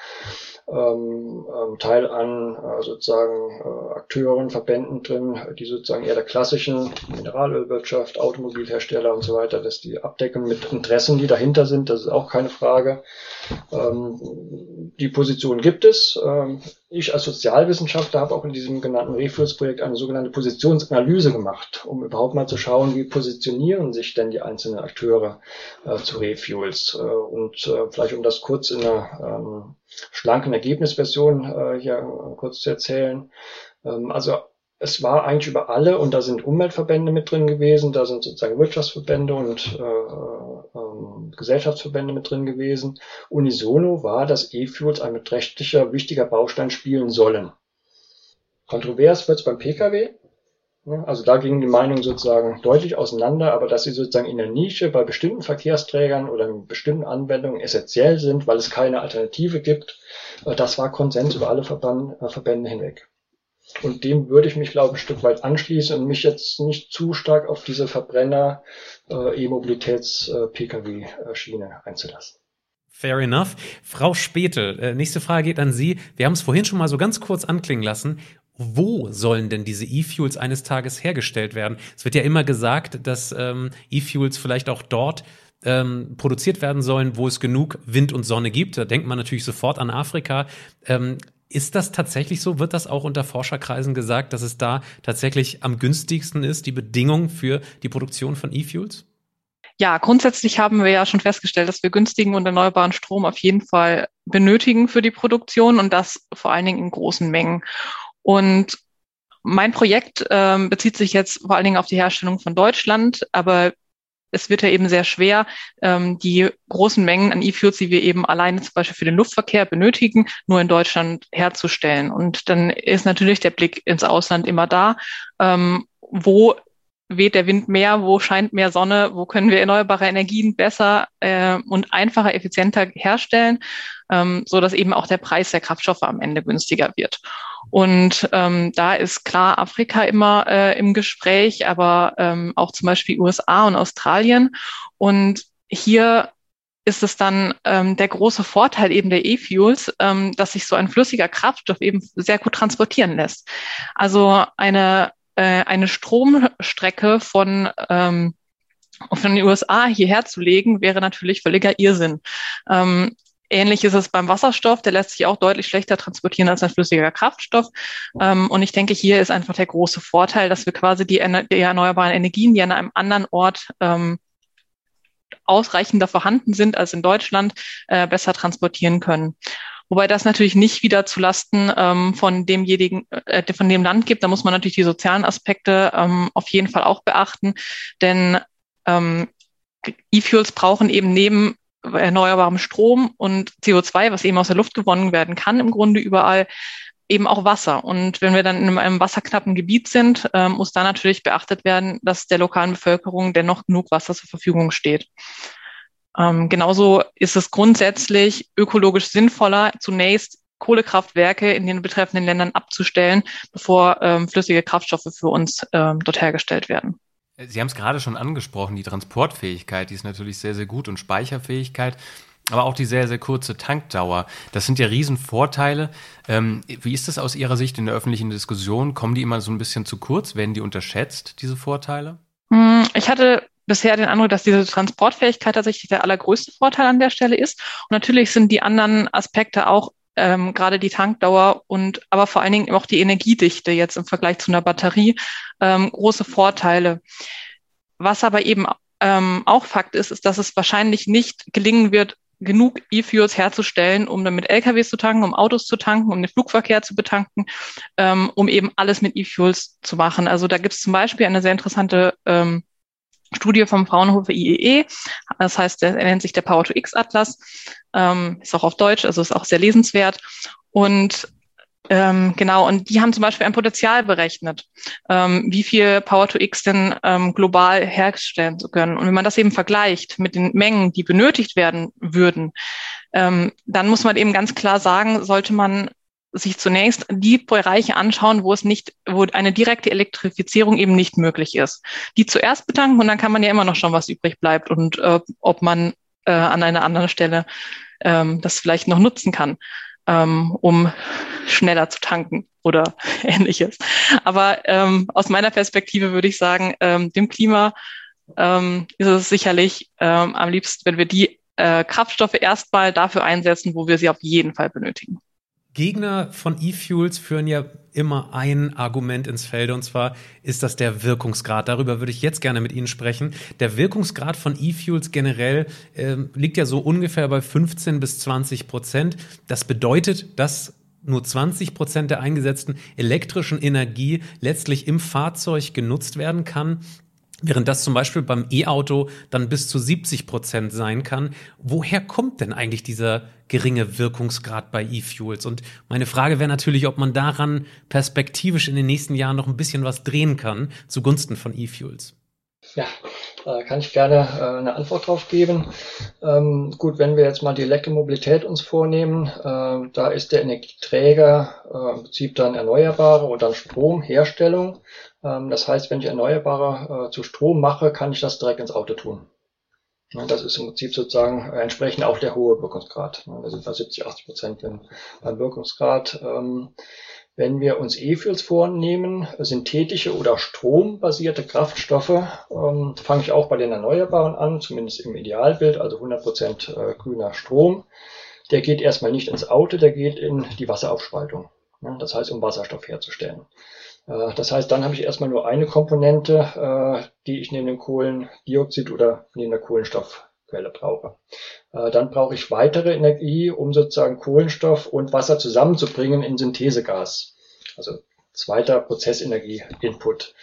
ähm, ähm, Teil an äh, sozusagen äh, Akteuren, Verbänden drin, die sozusagen eher der klassischen Mineralölwirtschaft, Automobilhersteller und so weiter, dass die abdecken mit Interessen, die dahinter sind, das ist auch keine Frage. Ähm, die Position gibt es. Ähm, ich als Sozialwissenschaftler habe auch in diesem genannten Refuels-Projekt eine sogenannte Positionsanalyse gemacht, um überhaupt mal zu schauen, wie positionieren sich denn die einzelnen Akteure äh, zu Refuels. Äh, und äh, vielleicht um das kurz in einer ähm, schlanken Ergebnisversion äh, hier kurz zu erzählen. Ähm, also es war eigentlich über alle und da sind Umweltverbände mit drin gewesen, da sind sozusagen Wirtschaftsverbände und äh, äh, Gesellschaftsverbände mit drin gewesen. Unisono war, dass E-Fuels ein beträchtlicher, wichtiger Baustein spielen sollen. Kontrovers wird es beim Pkw. Also da gingen die Meinungen sozusagen deutlich auseinander, aber dass sie sozusagen in der Nische bei bestimmten Verkehrsträgern oder in bestimmten Anwendungen essentiell sind, weil es keine Alternative gibt, äh, das war Konsens über alle äh, Verbände hinweg. Und dem würde ich mich, glaube ich, ein Stück weit anschließen und mich jetzt nicht zu stark auf diese Verbrenner äh, E-Mobilitäts-Pkw-Schiene äh, einzulassen. Fair enough. Frau Spätel, äh, nächste Frage geht an Sie. Wir haben es vorhin schon mal so ganz kurz anklingen lassen. Wo sollen denn diese E-Fuels eines Tages hergestellt werden? Es wird ja immer gesagt, dass ähm, E-Fuels vielleicht auch dort ähm, produziert werden sollen, wo es genug Wind und Sonne gibt. Da denkt man natürlich sofort an Afrika. Ähm, ist das tatsächlich so? Wird das auch unter Forscherkreisen gesagt, dass es da tatsächlich am günstigsten ist, die Bedingungen für die Produktion von E-Fuels? Ja, grundsätzlich haben wir ja schon festgestellt, dass wir günstigen und erneuerbaren Strom auf jeden Fall benötigen für die Produktion und das vor allen Dingen in großen Mengen. Und mein Projekt ähm, bezieht sich jetzt vor allen Dingen auf die Herstellung von Deutschland, aber es wird ja eben sehr schwer, ähm, die großen Mengen an E-Fuels, die wir eben alleine zum Beispiel für den Luftverkehr benötigen, nur in Deutschland herzustellen. Und dann ist natürlich der Blick ins Ausland immer da, ähm, wo weht der Wind mehr, wo scheint mehr Sonne, wo können wir erneuerbare Energien besser äh, und einfacher, effizienter herstellen, ähm, so dass eben auch der Preis der Kraftstoffe am Ende günstiger wird. Und ähm, da ist klar Afrika immer äh, im Gespräch, aber ähm, auch zum Beispiel USA und Australien. Und hier ist es dann ähm, der große Vorteil eben der E-Fuels, ähm, dass sich so ein flüssiger Kraftstoff eben sehr gut transportieren lässt. Also eine äh, eine Stromstrecke von ähm, von den USA hierher zu legen, wäre natürlich völliger Irrsinn. Ähm, Ähnlich ist es beim Wasserstoff, der lässt sich auch deutlich schlechter transportieren als ein flüssiger Kraftstoff. Ähm, und ich denke, hier ist einfach der große Vorteil, dass wir quasi die, erneuerbaren Energien, die an einem anderen Ort ähm, ausreichender vorhanden sind als in Deutschland, äh, besser transportieren können. Wobei das natürlich nicht wieder zulasten ähm, von demjenigen, äh, von dem Land gibt. Da muss man natürlich die sozialen Aspekte ähm, auf jeden Fall auch beachten, denn ähm, E-Fuels brauchen eben neben erneuerbarem Strom und CO2, was eben aus der Luft gewonnen werden kann, im Grunde überall eben auch Wasser. Und wenn wir dann in einem wasserknappen Gebiet sind, äh, muss da natürlich beachtet werden, dass der lokalen Bevölkerung dennoch genug Wasser zur Verfügung steht. Ähm, genauso ist es grundsätzlich ökologisch sinnvoller, zunächst Kohlekraftwerke in den betreffenden Ländern abzustellen, bevor ähm, flüssige Kraftstoffe für uns ähm, dort hergestellt werden. Sie haben es gerade schon angesprochen, die Transportfähigkeit, die ist natürlich sehr, sehr gut und Speicherfähigkeit, aber auch die sehr, sehr kurze Tankdauer. Das sind ja Riesenvorteile. Ähm, wie ist das aus Ihrer Sicht in der öffentlichen Diskussion? Kommen die immer so ein bisschen zu kurz? Werden die unterschätzt, diese Vorteile? Hm, ich hatte bisher den Eindruck, dass diese Transportfähigkeit tatsächlich der allergrößte Vorteil an der Stelle ist. Und natürlich sind die anderen Aspekte auch ähm, gerade die Tankdauer und aber vor allen Dingen auch die Energiedichte jetzt im Vergleich zu einer Batterie ähm, große Vorteile. Was aber eben ähm, auch Fakt ist, ist, dass es wahrscheinlich nicht gelingen wird, genug E-Fuels herzustellen, um dann mit LKWs zu tanken, um Autos zu tanken, um den Flugverkehr zu betanken, ähm, um eben alles mit E-Fuels zu machen. Also da gibt es zum Beispiel eine sehr interessante ähm, Studie vom Fraunhofer IEE. Das heißt, der nennt sich der Power to X Atlas. Ähm, ist auch auf Deutsch, also ist auch sehr lesenswert. Und ähm, genau, und die haben zum Beispiel ein Potenzial berechnet, ähm, wie viel Power to X denn ähm, global herstellen zu können. Und wenn man das eben vergleicht mit den Mengen, die benötigt werden würden, ähm, dann muss man eben ganz klar sagen, sollte man sich zunächst die Bereiche anschauen, wo es nicht, wo eine direkte Elektrifizierung eben nicht möglich ist. Die zuerst betanken und dann kann man ja immer noch schon was übrig bleibt und äh, ob man äh, an einer anderen Stelle ähm, das vielleicht noch nutzen kann, ähm, um schneller zu tanken oder ähnliches. Aber ähm, aus meiner Perspektive würde ich sagen, ähm, dem Klima ähm, ist es sicherlich ähm, am liebsten, wenn wir die äh, Kraftstoffe erstmal dafür einsetzen, wo wir sie auf jeden Fall benötigen. Gegner von E-Fuels führen ja immer ein Argument ins Feld und zwar ist das der Wirkungsgrad. Darüber würde ich jetzt gerne mit Ihnen sprechen. Der Wirkungsgrad von E-Fuels generell äh, liegt ja so ungefähr bei 15 bis 20 Prozent. Das bedeutet, dass nur 20 Prozent der eingesetzten elektrischen Energie letztlich im Fahrzeug genutzt werden kann. Während das zum Beispiel beim E-Auto dann bis zu 70 Prozent sein kann. Woher kommt denn eigentlich dieser geringe Wirkungsgrad bei E-Fuels? Und meine Frage wäre natürlich, ob man daran perspektivisch in den nächsten Jahren noch ein bisschen was drehen kann zugunsten von E-Fuels. Ja, äh, kann ich gerne äh, eine Antwort drauf geben. Ähm, gut, wenn wir jetzt mal die Elektromobilität uns vornehmen, äh, da ist der Energieträger im Prinzip dann Erneuerbare und dann Stromherstellung. Ähm, das heißt, wenn ich Erneuerbare äh, zu Strom mache, kann ich das direkt ins Auto tun. Ja, das ist im Prinzip sozusagen äh, entsprechend auch der hohe Wirkungsgrad. Da sind wir 70, 80 Prozent beim Wirkungsgrad. Ähm, wenn wir uns E-Fuels vornehmen, synthetische oder strombasierte Kraftstoffe, ähm, fange ich auch bei den Erneuerbaren an, zumindest im Idealbild, also 100 Prozent äh, grüner Strom. Der geht erstmal nicht ins Auto, der geht in die Wasseraufspaltung. Ja, das heißt, um Wasserstoff herzustellen. Äh, das heißt, dann habe ich erstmal nur eine Komponente, äh, die ich neben dem Kohlendioxid oder neben der Kohlenstoffquelle brauche. Äh, dann brauche ich weitere Energie, um sozusagen Kohlenstoff und Wasser zusammenzubringen in Synthesegas. Also zweiter Prozessenergie-Input.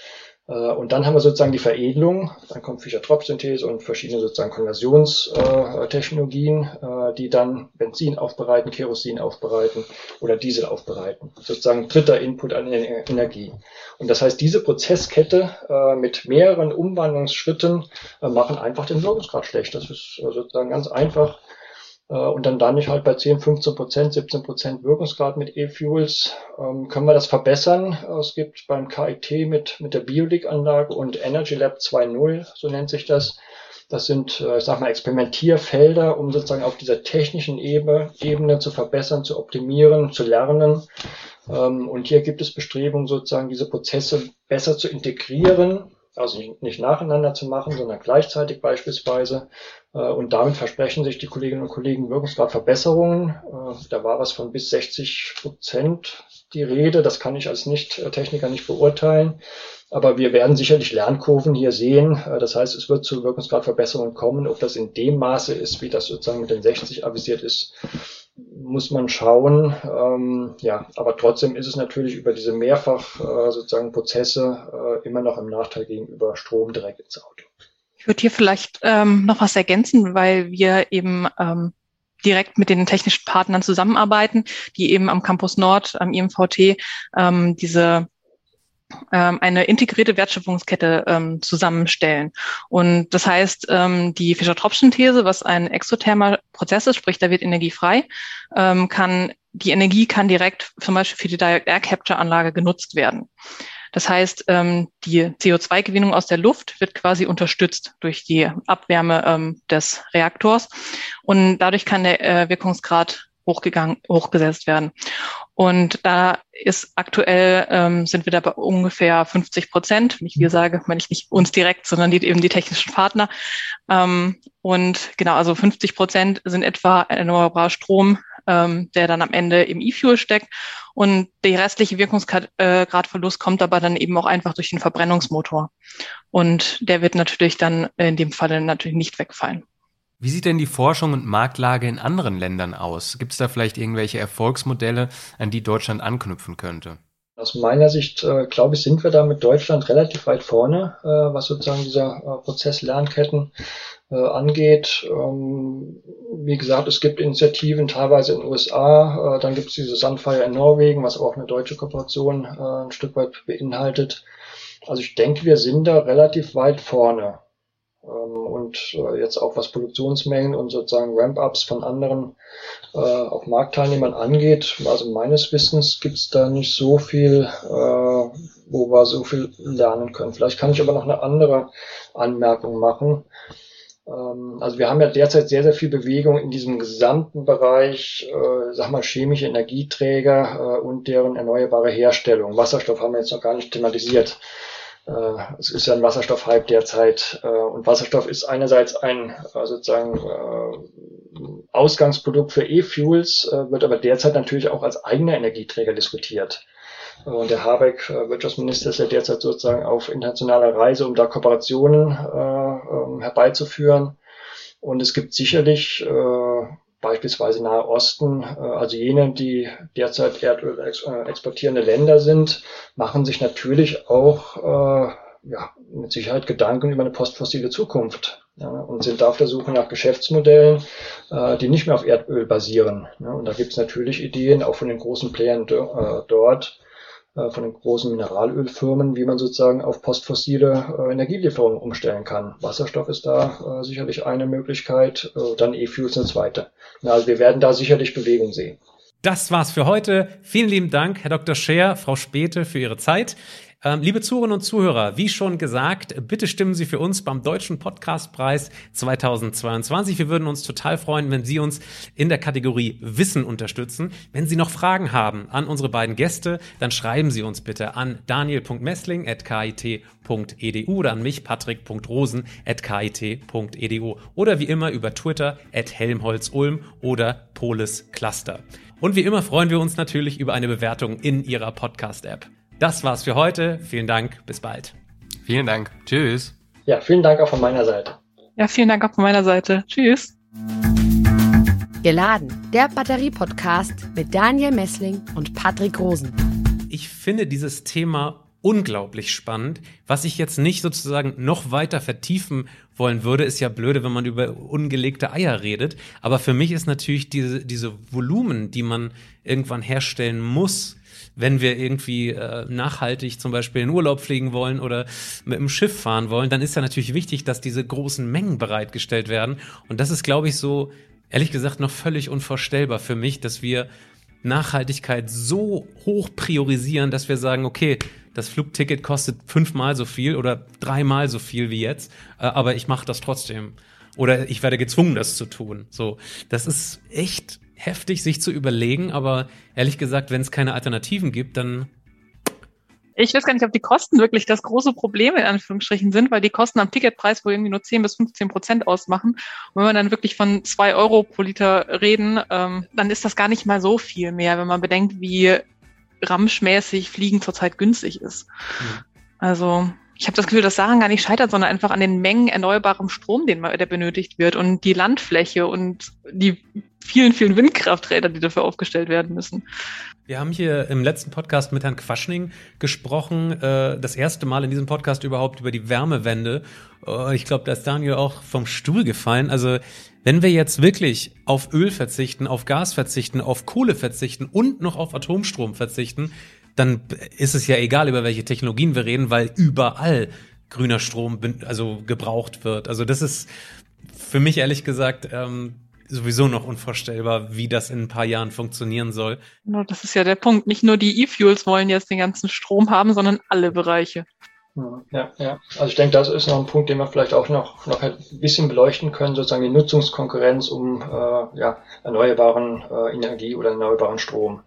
Äh, und dann haben wir sozusagen die Veredelung, dann kommt Fischer-Tropsch-Synthese und verschiedene sozusagen Konversionstechnologien, äh, die dann Benzin aufbereiten, Kerosin aufbereiten oder Diesel aufbereiten. Sozusagen dritter Input an Energie. Und das heißt, diese Prozesskette äh, mit mehreren Umwandlungsschritten machen einfach den Wirkungsgrad schlecht. Das ist sozusagen ganz einfach äh, und dann lande ich halt bei 10, 15 Prozent, 17 Prozent Wirkungsgrad mit E-Fuels. Ähm, können wir das verbessern? Es gibt beim KIT mit, mit der Biolic-Anlage und Energy Lab 2.0, so nennt sich das. Das sind, äh, ich sag mal, Experimentierfelder, um sozusagen auf dieser technischen Ebene, Ebene zu verbessern, zu optimieren, zu lernen. Ähm, und hier gibt es Bestrebungen, sozusagen diese Prozesse besser zu integrieren, also nicht nacheinander zu machen, sondern gleichzeitig beispielsweise. Äh, und damit versprechen sich die Kolleginnen und Kollegen Wirkungsgradverbesserungen. Äh, da war was von bis 60 Prozent die Rede. Das kann ich als Nicht-Techniker nicht beurteilen. Aber wir werden sicherlich Lernkurven hier sehen. Äh, das heißt, es wird zu Wirkungsgradverbesserungen kommen. Ob das in dem Maße ist, wie das sozusagen mit den 60 avisiert ist, muss man schauen. Ähm, ja, aber trotzdem ist es natürlich über diese mehrfach sozusagen Prozesse immer noch im Nachteil gegenüber Strom direkt ins Auto. Ich würde hier vielleicht ähm, noch was ergänzen, weil wir eben ähm, direkt mit den technischen Partnern zusammenarbeiten, die eben am Campus Nord, am IMVT, ähm, diese ähm, eine integrierte Wertschöpfungskette ähm, zusammenstellen. Und das heißt, ähm, die Fischer-Tropschen-These, was ein exothermer Prozess ist, sprich, da wird Energie frei, ähm, kann, die Energie kann direkt zum Beispiel für die Direct Air Capture Anlage genutzt werden. Das heißt, ähm, die CO2-Gewinnung aus der Luft wird quasi unterstützt durch die Abwärme ähm, des Reaktors und dadurch kann der äh, Wirkungsgrad hochgegangen, hochgesetzt werden. Und da ist aktuell, ähm, sind wir da bei ungefähr 50 Prozent. Wenn ich wir sage, meine ich nicht uns direkt, sondern die, eben die technischen Partner. Ähm, und genau, also 50 Prozent sind etwa erneuerbarer Strom, ähm, der dann am Ende im E-Fuel steckt. Und der restliche Wirkungsgradverlust kommt aber dann eben auch einfach durch den Verbrennungsmotor. Und der wird natürlich dann in dem Falle natürlich nicht wegfallen. Wie sieht denn die Forschung und Marktlage in anderen Ländern aus? Gibt es da vielleicht irgendwelche Erfolgsmodelle, an die Deutschland anknüpfen könnte? Aus meiner Sicht, äh, glaube ich, sind wir da mit Deutschland relativ weit vorne, äh, was sozusagen dieser äh, Prozess Lernketten äh, angeht. Ähm, wie gesagt, es gibt Initiativen teilweise in den USA, äh, dann gibt es diese Sunfire in Norwegen, was auch eine deutsche Kooperation äh, ein Stück weit beinhaltet. Also ich denke, wir sind da relativ weit vorne. Ähm, und äh, jetzt auch was Produktionsmengen und sozusagen Ramp-ups von anderen äh, auch Marktteilnehmern angeht. Also meines Wissens gibt es da nicht so viel, äh, wo wir so viel lernen können. Vielleicht kann ich aber noch eine andere Anmerkung machen. Ähm, also wir haben ja derzeit sehr, sehr viel Bewegung in diesem gesamten Bereich, äh, sag mal, chemische Energieträger äh, und deren erneuerbare Herstellung. Wasserstoff haben wir jetzt noch gar nicht thematisiert. Äh, es ist ja ein Wasserstoffhype derzeit äh, und Wasserstoff ist einerseits ein äh, sozusagen Ausgangsprodukt für E-Fuels, wird aber derzeit natürlich auch als eigener Energieträger diskutiert. Und der Habeck, Wirtschaftsminister, ist ja derzeit sozusagen auf internationaler Reise, um da Kooperationen ähm, herbeizuführen. Und es gibt sicherlich beispielsweise Nahe Osten, äh, also jene, die derzeit Erdöl äh, exportierende Länder sind, machen sich natürlich auch äh, ja, mit Sicherheit Gedanken über eine postfossile Zukunft ja, und sind da auf der Suche nach Geschäftsmodellen, äh, die nicht mehr auf Erdöl basieren. Ja, und da gibt es natürlich Ideen, auch von den großen Playern äh, dort, äh, von den großen Mineralölfirmen, wie man sozusagen auf postfossile äh, Energielieferungen umstellen kann. Wasserstoff ist da äh, sicherlich eine Möglichkeit, äh, dann E-Fuels eine zweite. Also wir werden da sicherlich Bewegung sehen. Das war's für heute. Vielen lieben Dank, Herr Dr. Scher, Frau Späte, für Ihre Zeit. Ähm, liebe Zuhörerinnen und Zuhörer, wie schon gesagt, bitte stimmen Sie für uns beim Deutschen Podcastpreis 2022. Wir würden uns total freuen, wenn Sie uns in der Kategorie Wissen unterstützen. Wenn Sie noch Fragen haben an unsere beiden Gäste, dann schreiben Sie uns bitte an daniel.messling.kit.edu oder an mich, patrick.rosen.kit.edu oder wie immer über Twitter at helmholtz-ulm oder Polis Cluster. Und wie immer freuen wir uns natürlich über eine Bewertung in Ihrer Podcast-App. Das war's für heute. Vielen Dank. Bis bald. Vielen Dank. Tschüss. Ja, vielen Dank auch von meiner Seite. Ja, vielen Dank auch von meiner Seite. Tschüss. Geladen, der Batterie-Podcast mit Daniel Messling und Patrick Rosen. Ich finde dieses Thema unglaublich spannend. Was ich jetzt nicht sozusagen noch weiter vertiefen wollen würde, ist ja blöde, wenn man über ungelegte Eier redet. Aber für mich ist natürlich diese, diese Volumen, die man irgendwann herstellen muss, wenn wir irgendwie äh, nachhaltig zum Beispiel in Urlaub fliegen wollen oder mit dem Schiff fahren wollen, dann ist ja natürlich wichtig, dass diese großen Mengen bereitgestellt werden. Und das ist, glaube ich, so, ehrlich gesagt, noch völlig unvorstellbar für mich, dass wir Nachhaltigkeit so hoch priorisieren, dass wir sagen, okay, das Flugticket kostet fünfmal so viel oder dreimal so viel wie jetzt, äh, aber ich mache das trotzdem. Oder ich werde gezwungen, das zu tun. So, das ist echt heftig, sich zu überlegen, aber ehrlich gesagt, wenn es keine Alternativen gibt, dann ich weiß gar nicht, ob die Kosten wirklich das große Problem in Anführungsstrichen sind, weil die Kosten am Ticketpreis wohl irgendwie nur 10 bis 15 Prozent ausmachen. Und wenn wir dann wirklich von zwei Euro pro Liter reden, ähm, dann ist das gar nicht mal so viel mehr, wenn man bedenkt, wie ramschmäßig Fliegen zurzeit günstig ist. Mhm. Also ich habe das Gefühl, dass Sachen gar nicht scheitert, sondern einfach an den Mengen erneuerbarem Strom, den der benötigt wird und die Landfläche und die vielen, vielen Windkrafträder, die dafür aufgestellt werden müssen. Wir haben hier im letzten Podcast mit Herrn Quaschning gesprochen, äh, das erste Mal in diesem Podcast überhaupt über die Wärmewende. Äh, ich glaube, da ist Daniel auch vom Stuhl gefallen. Also wenn wir jetzt wirklich auf Öl verzichten, auf Gas verzichten, auf Kohle verzichten und noch auf Atomstrom verzichten, dann ist es ja egal, über welche Technologien wir reden, weil überall grüner Strom also gebraucht wird. Also das ist für mich ehrlich gesagt ähm, sowieso noch unvorstellbar, wie das in ein paar Jahren funktionieren soll. Das ist ja der Punkt. Nicht nur die E-Fuels wollen jetzt den ganzen Strom haben, sondern alle Bereiche. Ja, ja. Also ich denke, das ist noch ein Punkt, den wir vielleicht auch noch, noch ein bisschen beleuchten können, sozusagen die Nutzungskonkurrenz um äh, ja, erneuerbaren äh, Energie oder erneuerbaren Strom.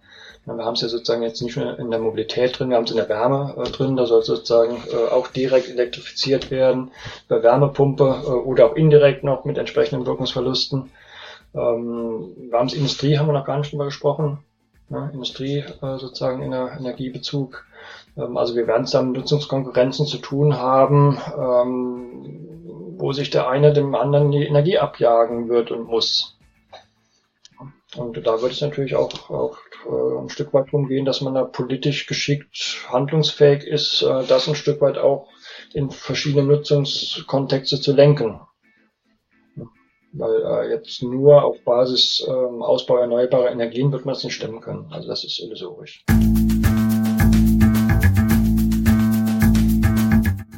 Wir haben es ja sozusagen jetzt nicht nur in der Mobilität drin, wir haben es in der Wärme äh, drin, da soll sozusagen äh, auch direkt elektrifiziert werden, bei Wärmepumpe äh, oder auch indirekt noch mit entsprechenden Wirkungsverlusten. Ähm, wir haben es Industrie, haben wir noch gar nicht drüber gesprochen. Ne? Industrie äh, sozusagen in der Energiebezug. Ähm, also wir werden es dann mit Nutzungskonkurrenzen zu tun haben, ähm, wo sich der eine dem anderen die Energie abjagen wird und muss. Und da wird es natürlich auch, auch äh, ein Stück weit darum gehen, dass man da politisch geschickt handlungsfähig ist, äh, das ein Stück weit auch in verschiedene Nutzungskontexte zu lenken. Weil äh, jetzt nur auf Basis äh, Ausbau erneuerbarer Energien wird man es nicht stemmen können. Also das ist illusorisch.